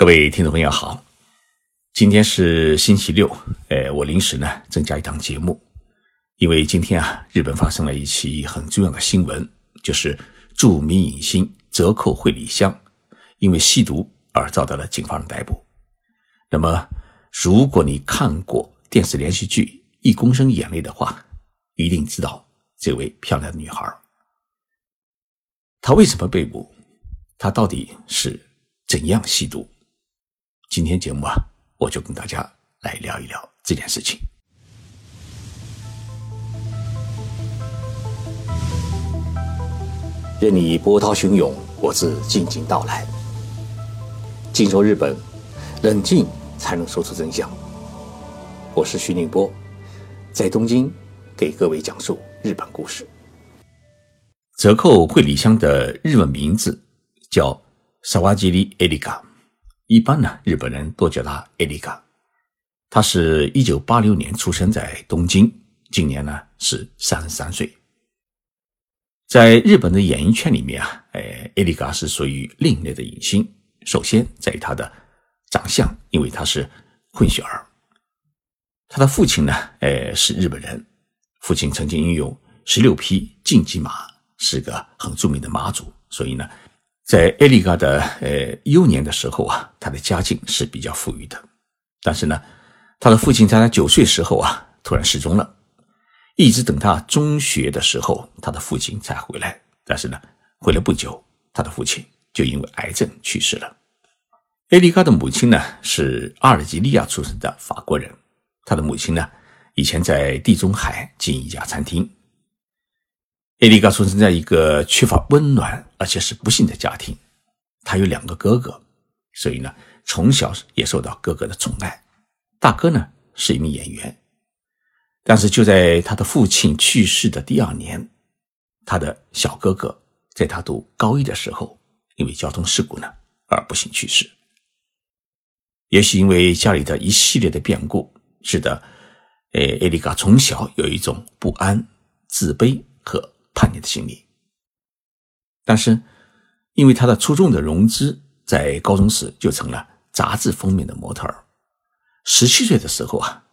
各位听众朋友好，今天是星期六，呃，我临时呢增加一档节目，因为今天啊，日本发生了一起很重要的新闻，就是著名影星泽扣惠里香因为吸毒而遭到了警方的逮捕。那么，如果你看过电视连续剧《一公升眼泪》的话，一定知道这位漂亮的女孩，她为什么被捕？她到底是怎样吸毒？今天节目啊，我就跟大家来聊一聊这件事情。任你波涛汹涌，我自静静到来。静说日本，冷静才能说出真相。我是徐宁波，在东京给各位讲述日本故事。折扣惠里香的日文名字叫萨瓦吉里埃里卡。一般呢，日本人都叫他艾丽卡。他是一九八六年出生在东京，今年呢是三十三岁。在日本的演艺圈里面啊，哎，艾丽卡是属于另类的影星。首先，在于他的长相，因为他是混血儿。他的父亲呢，哎，是日本人，父亲曾经拥有十六匹竞技马，是个很著名的马主，所以呢。在艾丽嘎的呃幼年的时候啊，他的家境是比较富裕的。但是呢，他的父亲在他九岁时候啊突然失踪了，一直等他中学的时候，他的父亲才回来。但是呢，回来不久，他的父亲就因为癌症去世了。艾丽嘎的母亲呢是阿尔及利亚出生的法国人，他的母亲呢以前在地中海经营一家餐厅。艾丽卡出生在一个缺乏温暖而且是不幸的家庭，他有两个哥哥，所以呢，从小也受到哥哥的宠爱。大哥呢是一名演员，但是就在他的父亲去世的第二年，他的小哥哥在他读高一的时候，因为交通事故呢而不幸去世。也许因为家里的一系列的变故，使得呃艾丽卡从小有一种不安、自卑和。叛逆的心理，但是因为他的出众的融资，在高中时就成了杂志封面的模特儿。十七岁的时候啊，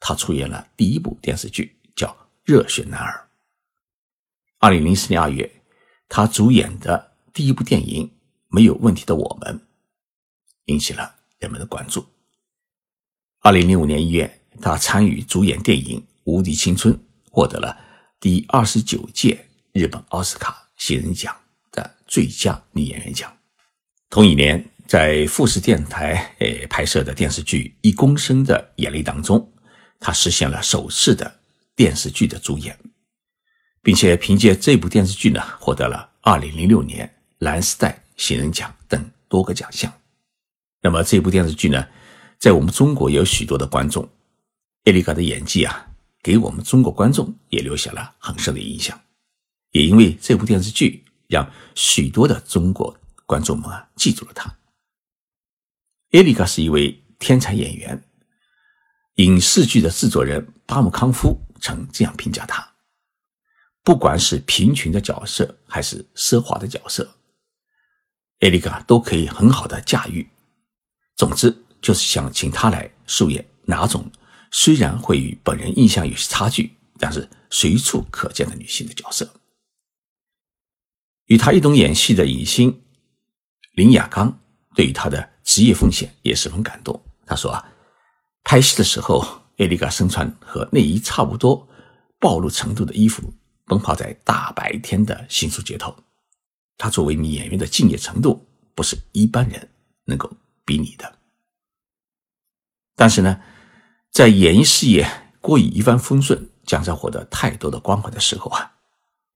他出演了第一部电视剧，叫《热血男儿》。二零零四年二月，他主演的第一部电影《没有问题的我们》引起了人们的关注。二零零五年一月，他参与主演电影《无敌青春》，获得了第二十九届。日本奥斯卡新人奖的最佳女演员奖。同一年，在富士电视台诶拍摄的电视剧《一公升的眼泪》当中，她实现了首次的电视剧的主演，并且凭借这部电视剧呢，获得了2006年蓝丝带新人奖等多个奖项。那么这部电视剧呢，在我们中国有许多的观众，艾丽卡的演技啊，给我们中国观众也留下了很深的印象。也因为这部电视剧，让许多的中国观众们啊记住了他。艾丽卡是一位天才演员，影视剧的制作人巴姆康夫曾这样评价他：不管是贫穷的角色还是奢华的角色，艾丽卡都可以很好的驾驭。总之，就是想请他来饰演哪种虽然会与本人印象有些差距，但是随处可见的女性的角色。与他一同演戏的影星林雅刚，对于他的职业奉献也十分感动。他说：“啊，拍戏的时候，艾丽卡身穿和内衣差不多暴露程度的衣服，奔跑在大白天的新宿街头。他作为一名演员的敬业程度，不是一般人能够比拟的。但是呢，在演艺事业过于一帆风顺，将在获得太多的光环的时候啊，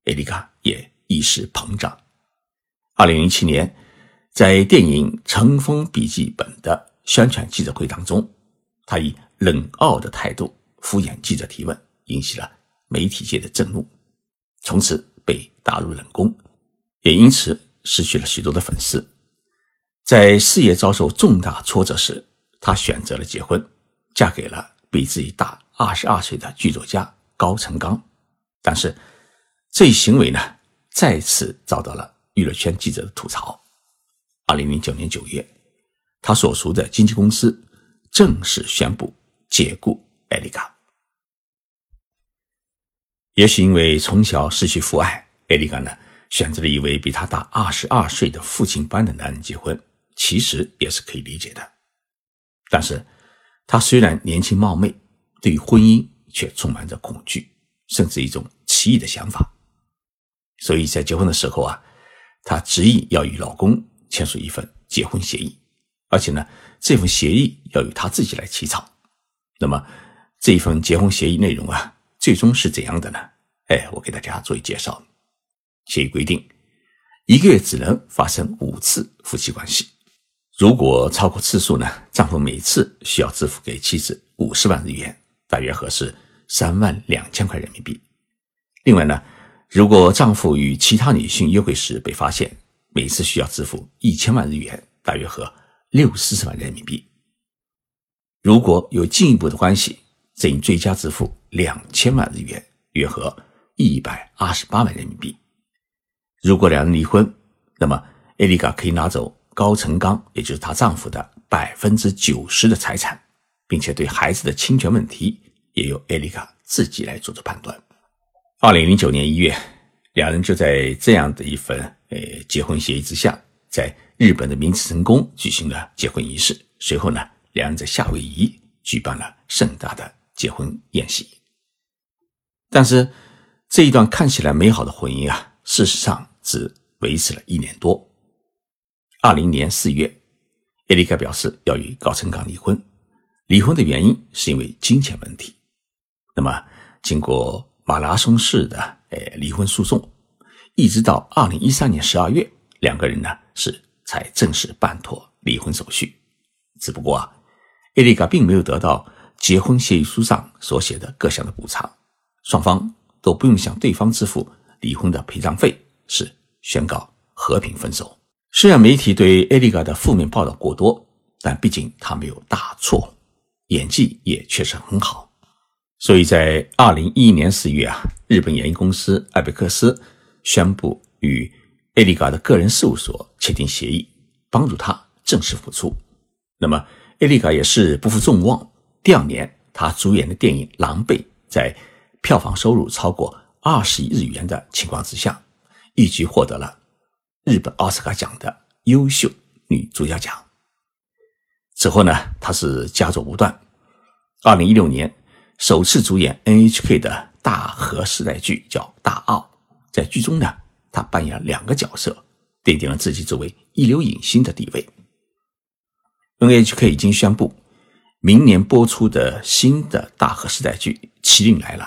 艾丽卡也。”一时膨胀。二零零七年，在电影《乘风笔记本》的宣传记者会当中，他以冷傲的态度敷衍记者提问，引起了媒体界的震怒，从此被打入冷宫，也因此失去了许多的粉丝。在事业遭受重大挫折时，他选择了结婚，嫁给了比自己大二十二岁的剧作家高成刚。但是，这一行为呢？再次遭到了娱乐圈记者的吐槽。二零零九年九月，他所属的经纪公司正式宣布解雇艾丽卡。也许因为从小失去父爱，艾丽卡呢选择了一位比他大二十二岁的父亲般的男人结婚，其实也是可以理解的。但是，他虽然年轻貌美，对于婚姻却充满着恐惧，甚至一种奇异的想法。所以在结婚的时候啊，她执意要与老公签署一份结婚协议，而且呢，这份协议要由她自己来起草。那么，这一份结婚协议内容啊，最终是怎样的呢？哎，我给大家做一介绍。协议规定，一个月只能发生五次夫妻关系，如果超过次数呢，丈夫每次需要支付给妻子五十万日元，大约合适三万两千块人民币。另外呢。如果丈夫与其他女性约会时被发现，每次需要支付一千万日元，大约合六四十万人民币。如果有进一步的关系，则应追加支付两千万日元，约合一百二十八万人民币。如果两人离婚，那么艾丽卡可以拿走高成刚，也就是她丈夫的百分之九十的财产，并且对孩子的侵权问题也由艾丽卡自己来做出判断。二零零九年一月，两人就在这样的一份呃结婚协议之下，在日本的明治神宫举行了结婚仪式。随后呢，两人在夏威夷举办了盛大的结婚宴席。但是，这一段看起来美好的婚姻啊，事实上只维持了一年多。二零年四月，艾丽卡表示要与高成刚离婚，离婚的原因是因为金钱问题。那么，经过马拉松式的诶离婚诉讼，一直到二零一三年十二月，两个人呢是才正式办妥离婚手续。只不过啊，艾丽卡并没有得到结婚协议书上所写的各项的补偿，双方都不用向对方支付离婚的赔偿费，是宣告和平分手。虽然媒体对艾丽卡的负面报道过多，但毕竟她没有大错，演技也确实很好。所以在二零一一年四月啊，日本演艺公司艾贝克斯宣布与艾丽卡的个人事务所签订协议，帮助她正式复出。那么艾丽卡也是不负众望，第二年她主演的电影《狼狈》在票房收入超过二十亿日元的情况之下，一举获得了日本奥斯卡奖的优秀女主角奖。此后呢，她是佳作不断。二零一六年。首次主演 NHK 的大河时代剧叫《大奥》，在剧中呢，他扮演了两个角色，奠定了自己作为一流影星的地位。NHK 已经宣布，明年播出的新的大河时代剧《麒麟来了》，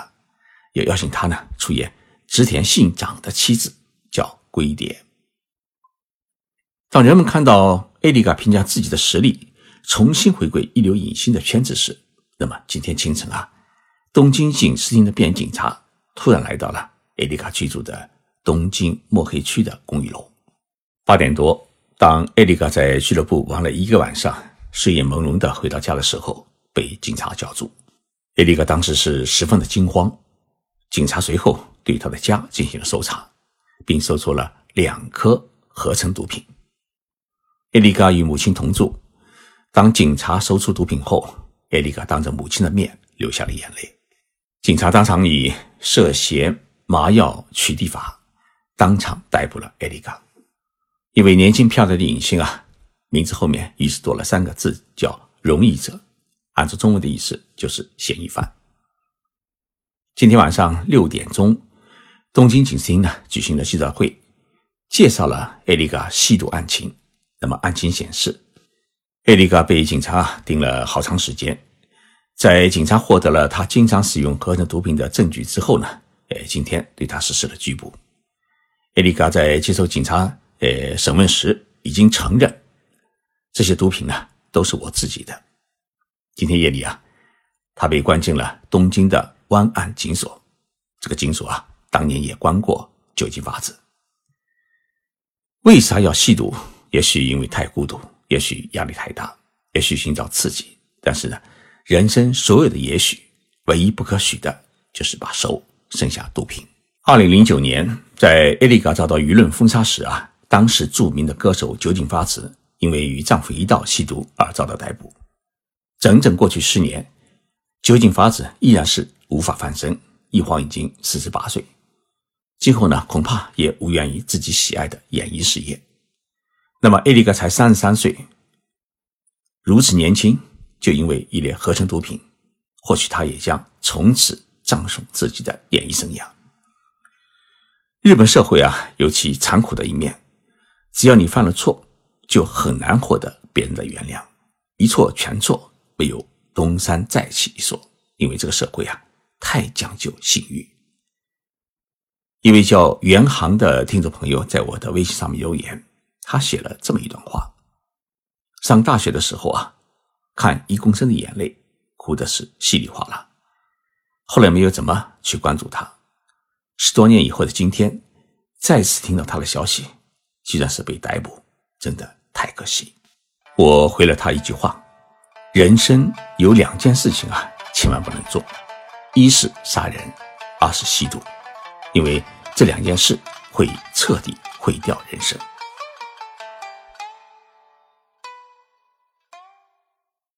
也邀请他呢出演织田信长的妻子，叫龟蝶。当人们看到艾丽卡评价自己的实力，重新回归一流影星的圈子时，那么今天清晨啊。东京警视厅的便衣警察突然来到了艾丽卡居住的东京墨黑区的公寓楼。八点多，当艾丽卡在俱乐部玩了一个晚上，睡眼朦胧的回到家的时候，被警察叫住。艾丽卡当时是十分的惊慌。警察随后对她的家进行了搜查，并搜出了两颗合成毒品。艾丽卡与母亲同住。当警察搜出毒品后，艾丽卡当着母亲的面流下了眼泪。警察当场以涉嫌麻药取缔法当场逮捕了艾丽卡，一位年轻漂亮的影星啊，名字后面于是多了三个字，叫“容疑者”，按照中文的意思就是嫌疑犯。今天晚上六点钟，东京警视厅呢举行了记者会，介绍了艾丽卡吸毒案情。那么案情显示，艾丽卡被警察盯了好长时间。在警察获得了他经常使用合成毒品的证据之后呢，呃，今天对他实施了拘捕。艾丽卡在接受警察呃审问时已经承认，这些毒品呢都是我自己的。今天夜里啊，他被关进了东京的湾岸警所。这个警所啊，当年也关过酒精法子。为啥要吸毒？也许因为太孤独，也许压力太大，也许寻找刺激。但是呢？人生所有的也许，唯一不可许的就是把手伸下毒品。二零零九年，在艾丽卡遭到舆论封杀时啊，当时著名的歌手酒井法子因为与丈夫一道吸毒而遭到逮捕。整整过去十年，酒井法子依然是无法翻身，一晃已经四十八岁，今后呢，恐怕也无缘于自己喜爱的演艺事业。那么，艾利格才三十三岁，如此年轻，就因为一列合成毒品，或许他也将从此葬送自己的演艺生涯。日本社会啊，有其残酷的一面，只要你犯了错，就很难获得别人的原谅，一错全错。没有东山再起一说，因为这个社会啊太讲究信誉。一位叫袁航的听众朋友在我的微信上面留言，他写了这么一段话：上大学的时候啊，看一公升的眼泪，哭的是稀里哗啦。后来没有怎么去关注他，十多年以后的今天，再次听到他的消息，居然是被逮捕，真的太可惜。我回了他一句话。人生有两件事情啊，千万不能做，一是杀人，二是吸毒，因为这两件事会彻底毁掉人生。